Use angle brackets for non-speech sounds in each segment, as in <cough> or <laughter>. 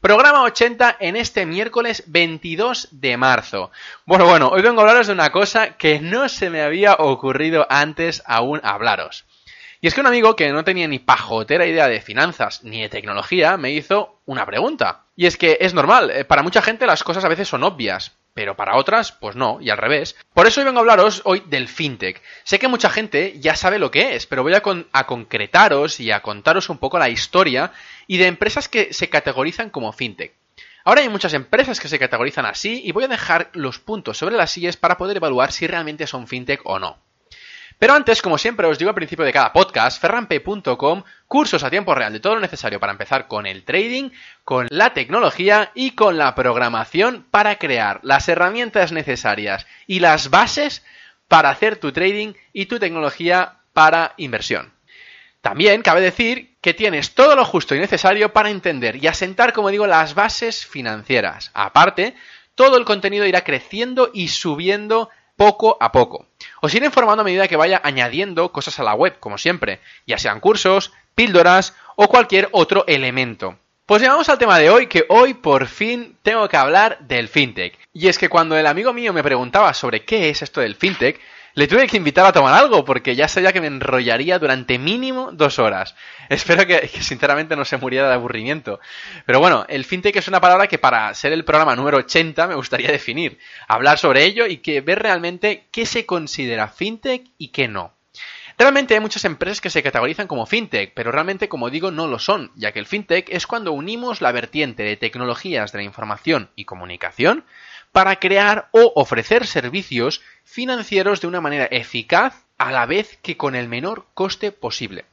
Programa 80 en este miércoles 22 de marzo. Bueno, bueno, hoy vengo a hablaros de una cosa que no se me había ocurrido antes aún hablaros. Y es que un amigo que no tenía ni pajotera idea de finanzas ni de tecnología me hizo una pregunta. Y es que es normal, eh, para mucha gente las cosas a veces son obvias, pero para otras, pues no, y al revés. Por eso hoy vengo a hablaros hoy del fintech. Sé que mucha gente ya sabe lo que es, pero voy a, a, concretaros y a contaros un poco la historia y de empresas que se categorizan como fintech. Ahora hay muchas empresas que se categorizan así y voy a dejar los puntos sobre las sillas para poder evaluar si realmente son fintech o no. Pero antes, como siempre os digo al principio de cada podcast, ferranpe.com, cursos a tiempo real de todo lo necesario para empezar con el trading, con la tecnología y con la programación para crear las herramientas necesarias y las bases para hacer tu trading y tu tecnología para inversión. También cabe decir que tienes todo lo justo y necesario para entender y asentar, como digo, las bases financieras. Aparte, todo el contenido irá creciendo y subiendo poco a poco. Os iré informando a medida que vaya añadiendo cosas a la web, como siempre, ya sean cursos, píldoras o cualquier otro elemento. Pues llegamos al tema de hoy, que hoy por fin tengo que hablar del fintech. Y es que cuando el amigo mío me preguntaba sobre qué es esto del fintech, le tuve que invitar a tomar algo porque ya sabía que me enrollaría durante mínimo dos horas. <laughs> Espero que, sinceramente no se muriera de aburrimiento. Pero bueno, el fintech es una palabra que para ser el programa número 80 me gustaría definir, hablar sobre ello y que ver realmente qué se considera fintech y qué no. Realmente hay muchas empresas que se categorizan como fintech, pero realmente, como digo, no lo son, ya que el fintech es cuando unimos la vertiente de tecnologías de la información y comunicación para crear o ofrecer servicios financieros de una manera eficaz a la vez que con el menor coste posible.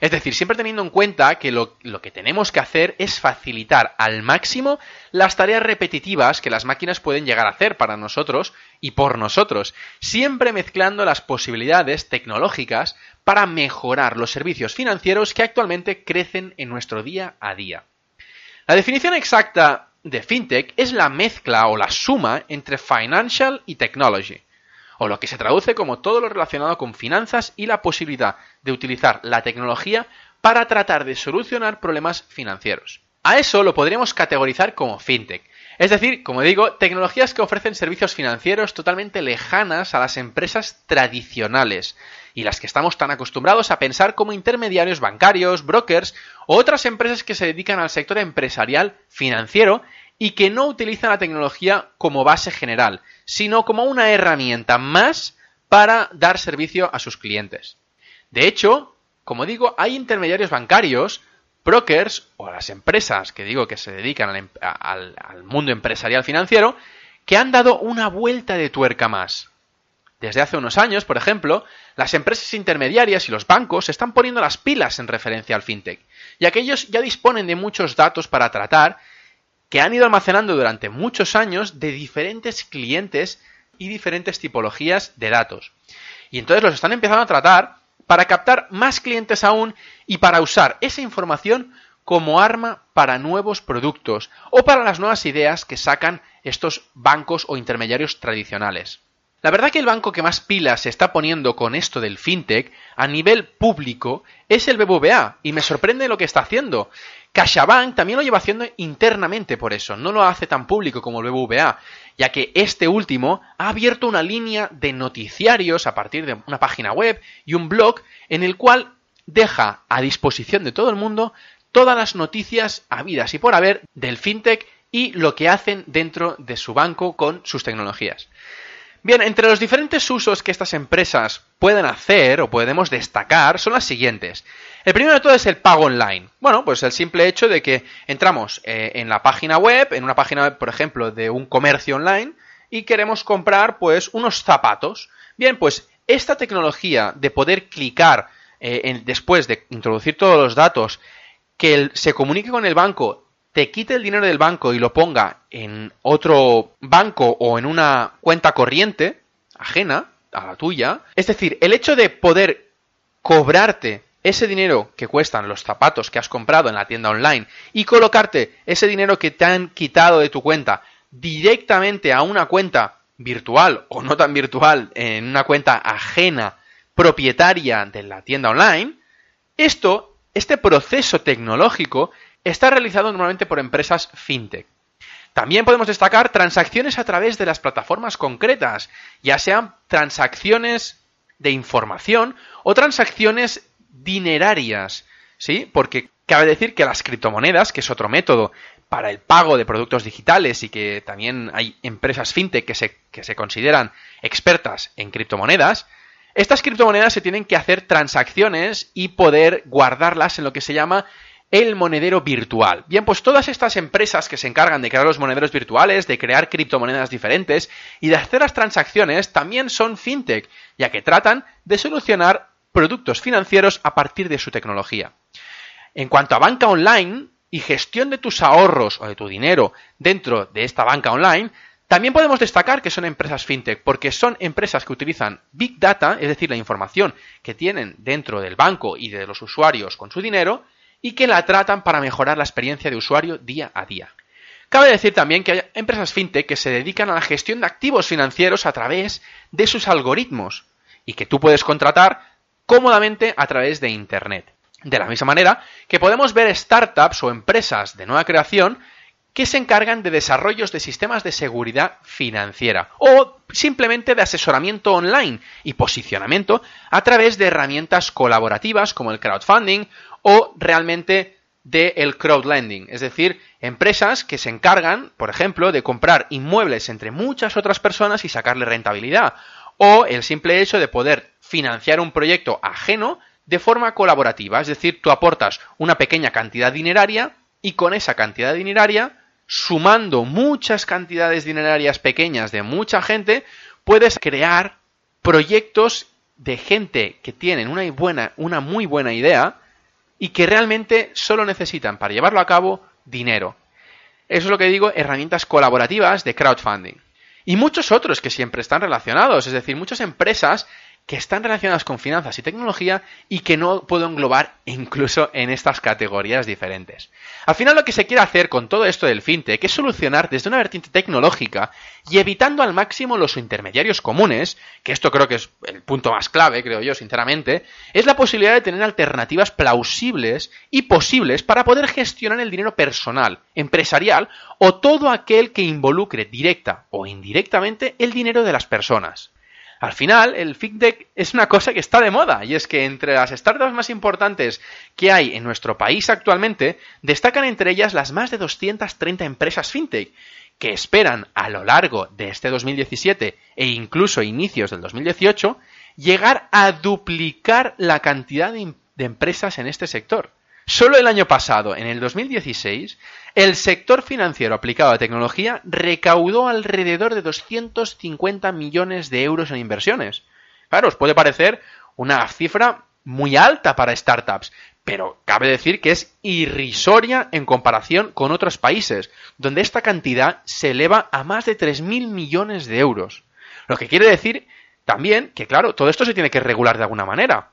Es decir, siempre teniendo en cuenta que lo, que tenemos que hacer es facilitar al máximo las tareas repetitivas que las máquinas pueden llegar a hacer para nosotros y por nosotros, siempre mezclando las posibilidades tecnológicas para mejorar los servicios financieros que actualmente crecen en nuestro día a día. La definición exacta de fintech es la mezcla o la suma entre financial y technology, o lo que se traduce como todo lo relacionado con finanzas y la posibilidad de utilizar la tecnología para tratar de solucionar problemas financieros. A eso lo podríamos categorizar como fintech, es decir, como digo, tecnologías que ofrecen servicios financieros totalmente lejanas a las empresas tradicionales y las que estamos tan acostumbrados a pensar como intermediarios bancarios, brokers o otras empresas que se dedican al sector empresarial financiero y que no utilizan la tecnología como base general, sino como una herramienta más para dar servicio a sus clientes. De hecho, como digo, hay intermediarios bancarios brokers o las empresas que digo que se dedican em, al, al, mundo empresarial financiero que han dado una vuelta de tuerca más. Desde hace unos años, por ejemplo, las empresas intermediarias y los bancos están poniendo las pilas en referencia al fintech, y aquellos ya disponen de muchos datos para tratar que han ido almacenando durante muchos años de diferentes clientes y diferentes tipologías de datos. Y entonces los están empezando a tratar para captar más clientes aún y para usar esa información como arma para nuevos productos o para las nuevas ideas que sacan estos bancos o intermediarios tradicionales. La verdad que el banco que más pilas se está poniendo con esto del fintech a nivel público es el BBVA y me sorprende lo que está haciendo. CaixaBank también lo lleva haciendo internamente por eso, no lo hace tan público como el BBVA, ya que este último ha abierto una línea de noticiarios a partir de una página web y un blog en el cual deja a disposición de todo el mundo todas las noticias habidas y por haber del fintech y lo que hacen dentro de su banco con sus tecnologías. Bien, entre los diferentes usos que estas empresas pueden hacer o podemos destacar son las siguientes. El primero de todo es el pago online. Bueno, pues el simple hecho de que entramos eh, en la página web, en una página web, por ejemplo, de un comercio online, y queremos comprar pues unos zapatos. Bien, pues esta tecnología de poder clicar eh, después de introducir todos los datos, que se comunique con el banco, te quite el dinero del banco y lo ponga en otro banco o en una cuenta corriente ajena a la tuya. Es decir, el hecho de poder cobrarte ese dinero que cuestan los zapatos que has comprado en la tienda online y colocarte ese dinero que te han quitado de tu cuenta directamente a una cuenta virtual o no tan virtual, en una cuenta ajena, propietaria de la tienda online, esto, este proceso tecnológico, está realizado normalmente por empresas fintech. También podemos destacar transacciones a través de las plataformas concretas, ya sean transacciones de información o transacciones dinerarias, ¿sí? Porque cabe decir que las criptomonedas, que es otro método para el pago de productos digitales y que también hay empresas fintech que se, que se consideran expertas en criptomonedas, estas criptomonedas se tienen que hacer transacciones y poder guardarlas en lo que se llama el monedero virtual. Bien, pues todas estas empresas que se encargan de crear los monederos virtuales, de crear criptomonedas diferentes y de hacer las transacciones también son fintech, ya que tratan de solucionar productos financieros a partir de su tecnología. En cuanto a banca online, y gestión de tus ahorros o de tu dinero dentro de esta banca online, también podemos destacar que son empresas fintech, porque son empresas que utilizan Big Data, es decir, la información que tienen dentro del banco y de los usuarios con su dinero, y que la tratan para mejorar la experiencia de usuario día a día. Cabe decir también que hay empresas fintech que se dedican a la gestión de activos financieros a través de sus algoritmos y que tú puedes contratar cómodamente a través de Internet. De la misma manera que podemos ver startups o empresas de nueva creación que se encargan de desarrollos de sistemas de seguridad financiera o simplemente de asesoramiento online y posicionamiento a través de herramientas colaborativas como el crowdfunding o realmente del crowdlending, es decir, empresas que se encargan, por ejemplo, de comprar inmuebles entre muchas otras personas y sacarle rentabilidad, o el simple hecho de poder financiar un proyecto ajeno de forma colaborativa, es decir, tú aportas una pequeña cantidad dineraria y con esa cantidad dineraria, sumando muchas cantidades dinerarias pequeñas de mucha gente, puedes crear proyectos de gente que tienen una, buena, una muy buena idea y que realmente solo necesitan para llevarlo a cabo dinero. Eso es lo que digo, herramientas colaborativas de crowdfunding. Y muchos otros que siempre están relacionados, es decir, muchas empresas que están relacionadas con finanzas y tecnología y que no puedo englobar incluso en estas categorías diferentes. Al final lo que se quiere hacer con todo esto del fintech es solucionar desde una vertiente tecnológica y evitando al máximo los intermediarios comunes, que esto creo que es el punto más clave, creo yo sinceramente, es la posibilidad de tener alternativas plausibles y posibles para poder gestionar el dinero personal, empresarial o todo aquel que involucre directa o indirectamente el dinero de las personas. Al final, el fintech es una cosa que está de moda y es que entre las startups más importantes que hay en nuestro país actualmente, destacan entre ellas las más de 230 empresas fintech que esperan a lo largo de este 2017 e incluso inicios del 2018 llegar a duplicar la cantidad de, de empresas en este sector. Solo el año pasado, en el 2016, el sector financiero aplicado a tecnología recaudó alrededor de 250 millones de euros en inversiones. Claro, os puede parecer una cifra muy alta para startups, pero cabe decir que es irrisoria en comparación con otros países, donde esta cantidad se eleva a más de 3.000 millones de euros. Lo que quiere decir también que, claro, todo esto se tiene que regular de alguna manera.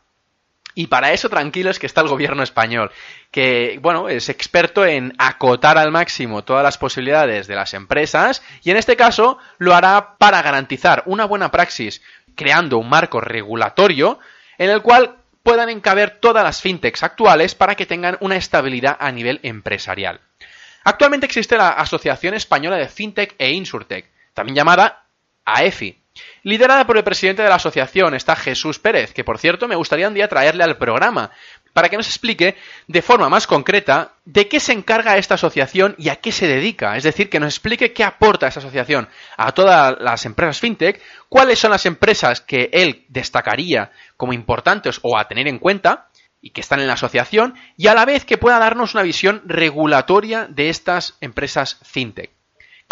Y para eso tranquilos que está el gobierno español, que bueno, es experto en acotar al máximo todas las posibilidades de las empresas y en este caso lo hará para garantizar una buena praxis, creando un marco regulatorio en el cual puedan encaber todas las fintechs actuales para que tengan una estabilidad a nivel empresarial. Actualmente existe la Asociación Española de Fintech e Insurtech, también llamada AEFI, Liderada por el presidente de la asociación está Jesús Pérez, que por cierto me gustaría un día traerle al programa para que nos explique de forma más concreta de qué se encarga esta asociación y a qué se dedica. Es decir, que nos explique qué aporta esta asociación a todas las empresas fintech, cuáles son las empresas que él destacaría como importantes o a tener en cuenta y que están en la asociación, y a la vez que pueda darnos una visión regulatoria de estas empresas fintech.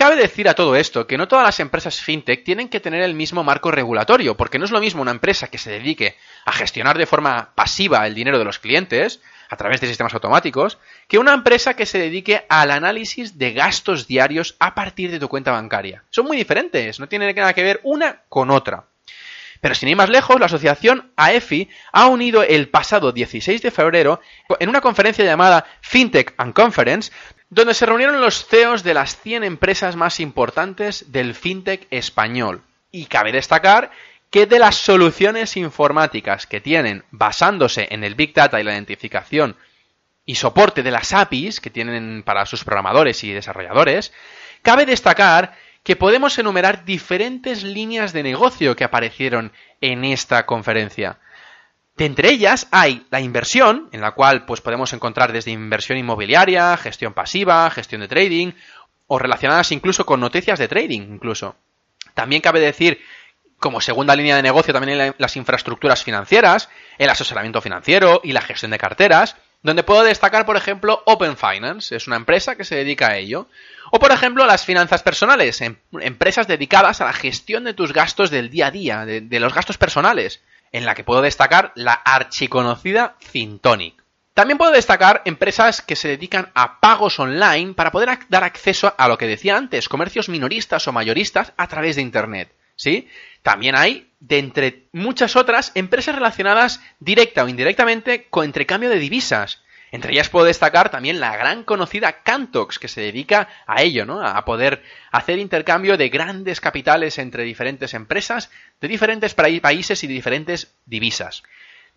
Cabe decir a todo esto que no todas las empresas fintech tienen que tener el mismo marco regulatorio, porque no es lo mismo una empresa que se dedique a gestionar de forma pasiva el dinero de los clientes, a través de sistemas automáticos, que una empresa que se dedique al análisis de gastos diarios a partir de tu cuenta bancaria. Son muy diferentes, no tienen nada que ver una con otra. Pero sin ir más lejos, la asociación AEFI ha unido el pasado 16 de febrero en una conferencia llamada FinTech and Conference, donde se reunieron los CEOs de las 100 empresas más importantes del FinTech español. Y cabe destacar que de las soluciones informáticas que tienen basándose en el Big Data y la identificación y soporte de las APIs que tienen para sus programadores y desarrolladores, cabe destacar que podemos enumerar diferentes líneas de negocio que aparecieron en esta conferencia. De entre ellas hay la inversión, en la cual pues podemos encontrar desde inversión inmobiliaria, gestión pasiva, gestión de trading, o relacionadas incluso con noticias de trading, incluso. También cabe decir, como segunda línea de negocio, también las infraestructuras financieras, el asesoramiento financiero y la gestión de carteras, donde puedo destacar, por ejemplo, Open Finance, es una empresa que se dedica a ello. O, por ejemplo, las finanzas personales, em, empresas dedicadas a la gestión de tus gastos del día a día, de, los gastos personales, en la que puedo destacar la archiconocida Fintonic. También puedo destacar empresas que se dedican a pagos online para poder dar acceso a lo que decía antes, comercios minoristas o mayoristas a través de Internet. ¿Sí? También hay, de entre muchas otras, empresas relacionadas directa o indirectamente con intercambio de divisas. Entre ellas puedo destacar también la gran conocida Cantox, que se dedica a ello, ¿no? A poder hacer intercambio de grandes capitales entre diferentes empresas de diferentes países y diferentes divisas.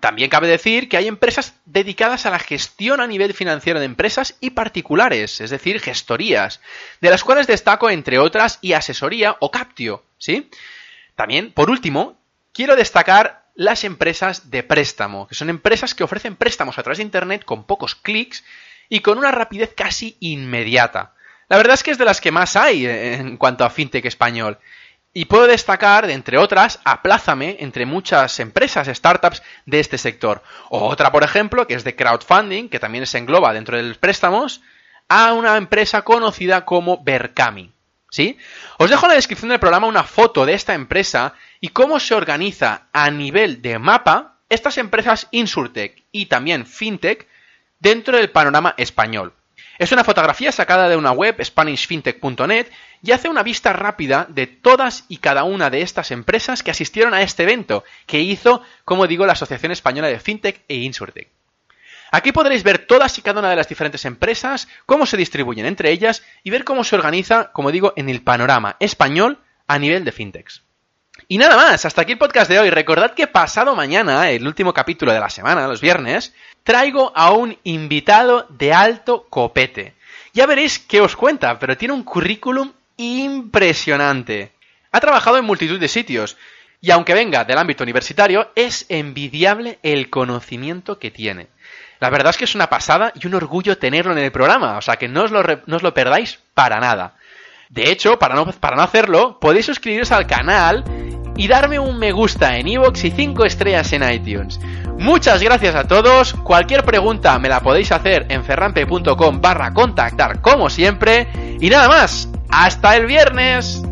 También cabe decir que hay empresas dedicadas a la gestión a nivel financiero de empresas y particulares, es decir, gestorías, de las cuales destaco, entre otras, y asesoría o Captio, ¿sí? También, por último, quiero destacar las empresas de préstamo, que son empresas que ofrecen préstamos a través de Internet con pocos clics y con una rapidez casi inmediata. La verdad es que es de las que más hay en cuanto a fintech español. Y puedo destacar, entre otras, a Plázame entre muchas empresas, startups de este sector. Otra, por ejemplo, que es de crowdfunding, que también se engloba dentro de los préstamos, a una empresa conocida como Berkami. ¿Sí? Os dejo en la descripción del programa una foto de esta empresa y cómo se organiza a nivel de mapa estas empresas Insurtech y también FinTech dentro del panorama español. Es una fotografía sacada de una web, SpanishFintech.net, y hace una vista rápida de todas y cada una de estas empresas que asistieron a este evento, que hizo, como digo, la Asociación Española de FinTech e Insurtech. Aquí podréis ver todas y cada una de las diferentes empresas, cómo se distribuyen entre ellas y ver cómo se organiza, como digo, en el panorama español a nivel de fintechs. Y nada más, hasta aquí el podcast de hoy. Recordad que pasado mañana, el último capítulo de la semana, los viernes, traigo a un invitado de alto copete. Ya veréis qué os cuenta, pero tiene un currículum impresionante. Ha trabajado en multitud de sitios, y aunque venga del ámbito universitario, es envidiable el conocimiento que tiene. La verdad es que es una pasada y un orgullo tenerlo en el programa, o sea que no os lo, no os lo perdáis para nada. De hecho, para no, para no hacerlo, podéis suscribiros al canal y darme un me gusta en iVoox y 5 estrellas en iTunes. Muchas gracias a todos. Cualquier pregunta me la podéis hacer en ferrampe.com barra contactar como siempre. Y nada más. Hasta el viernes.